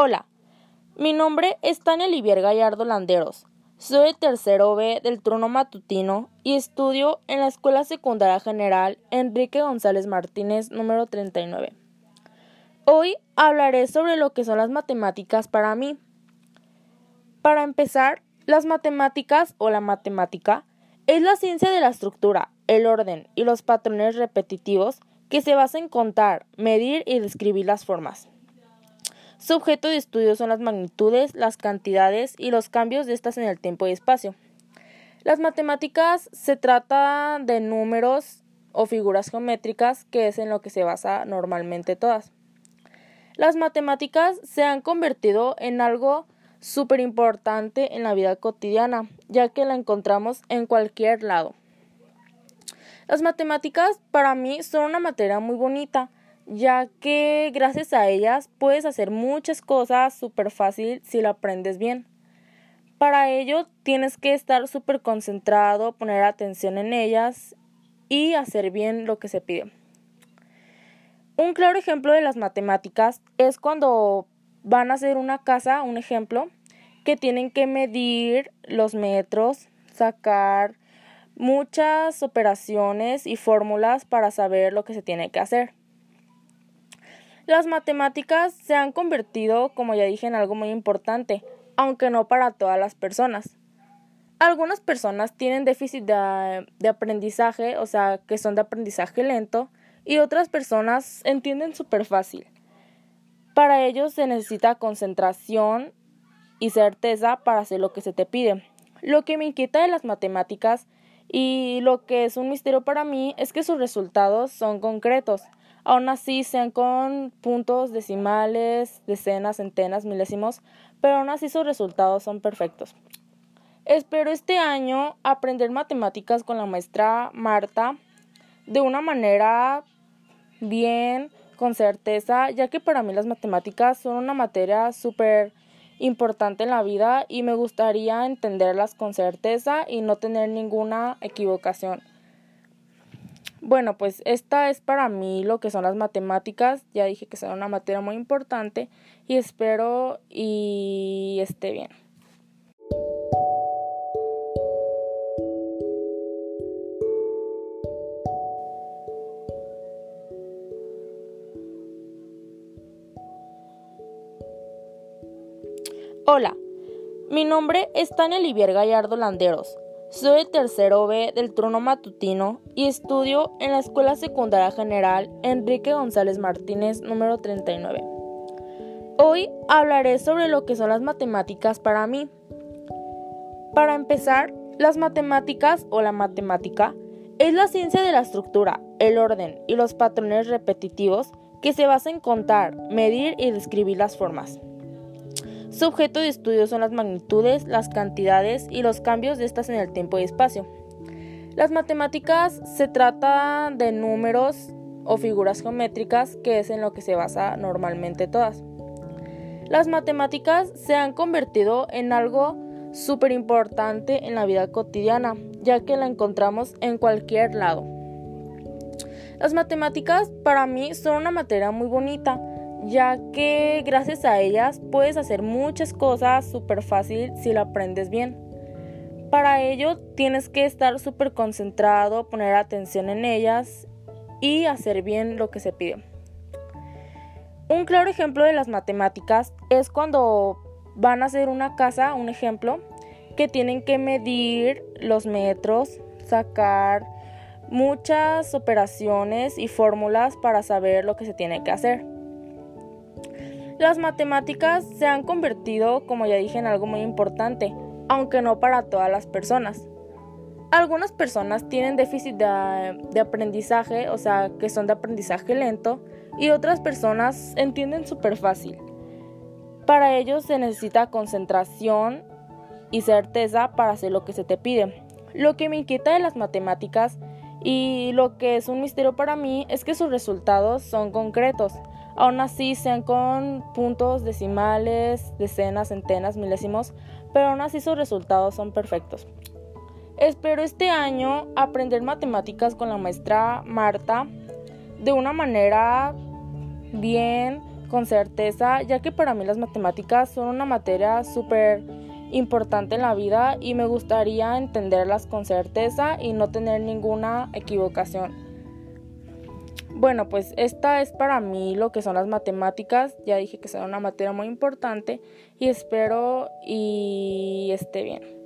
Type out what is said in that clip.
Hola, mi nombre es Tania Olivier Gallardo Landeros. Soy tercero B del turno matutino y estudio en la Escuela Secundaria General Enrique González Martínez número 39. Hoy hablaré sobre lo que son las matemáticas para mí. Para empezar, las matemáticas o la matemática es la ciencia de la estructura, el orden y los patrones repetitivos que se basa en contar, medir y describir las formas. Su objeto de estudio son las magnitudes, las cantidades y los cambios de estas en el tiempo y espacio. Las matemáticas se trata de números o figuras geométricas, que es en lo que se basa normalmente todas. Las matemáticas se han convertido en algo súper importante en la vida cotidiana, ya que la encontramos en cualquier lado. Las matemáticas para mí son una materia muy bonita, ya que gracias a ellas puedes hacer muchas cosas súper fácil si lo aprendes bien. Para ello tienes que estar súper concentrado, poner atención en ellas y hacer bien lo que se pide. Un claro ejemplo de las matemáticas es cuando van a hacer una casa, un ejemplo, que tienen que medir los metros, sacar muchas operaciones y fórmulas para saber lo que se tiene que hacer. Las matemáticas se han convertido, como ya dije, en algo muy importante, aunque no para todas las personas. Algunas personas tienen déficit de, aprendizaje, o sea, que son de aprendizaje lento, y otras personas entienden súper fácil. Para ellos se necesita concentración y certeza para hacer lo que se te pide. Lo que me inquieta de las matemáticas y lo que es un misterio para mí es que sus resultados son concretos. Aún así sean con puntos decimales, decenas, centenas, milésimos, pero aún así sus resultados son perfectos. Espero este año aprender matemáticas con la maestra Marta de una manera bien, con certeza, ya que para mí las matemáticas son una materia súper importante en la vida y me gustaría entenderlas con certeza y no tener ninguna equivocación. Bueno, pues esta es para mí lo que son las matemáticas. Ya dije que son una materia muy importante y espero y esté bien. Hola, mi nombre es Tania Olivier Gallardo Landeros. Soy tercero B del turno matutino y estudio en la Escuela Secundaria General Enrique González Martínez número 39. Hoy hablaré sobre lo que son las matemáticas para mí. Para empezar, las matemáticas o la matemática es la ciencia de la estructura, el orden y los patrones repetitivos que se basa en contar, medir y describir las formas. Su objeto de estudio son las magnitudes, las cantidades y los cambios de estas en el tiempo y espacio. Las matemáticas se trata de números o figuras geométricas, que es en lo que se basa normalmente todas. Las matemáticas se han convertido en algo súper importante en la vida cotidiana, ya que la encontramos en cualquier lado. Las matemáticas para mí son una materia muy bonita, ya que gracias a ellas puedes hacer muchas cosas súper fácil si lo aprendes bien. Para ello tienes que estar súper concentrado, poner atención en ellas y hacer bien lo que se pide. Un claro ejemplo de las matemáticas es cuando van a hacer una casa, un ejemplo, que tienen que medir los metros, sacar muchas operaciones y fórmulas para saber lo que se tiene que hacer. Las matemáticas se han convertido, como ya dije, en algo muy importante, aunque no para todas las personas. Algunas personas tienen déficit de, aprendizaje, o sea, que son de aprendizaje lento, y otras personas entienden súper fácil. Para ellos se necesita concentración y certeza para hacer lo que se te pide. Lo que me inquieta de las matemáticas y lo que es un misterio para mí es que sus resultados son concretos. Aún así sean con puntos decimales, decenas, centenas, milésimos, pero aún así sus resultados son perfectos. Espero este año aprender matemáticas con la maestra Marta de una manera bien, con certeza, ya que para mí las matemáticas son una materia súper importante en la vida y me gustaría entenderlas con certeza y no tener ninguna equivocación. Bueno, pues esta es para mí lo que son las matemáticas. Ya dije que son una materia muy importante y espero y esté bien.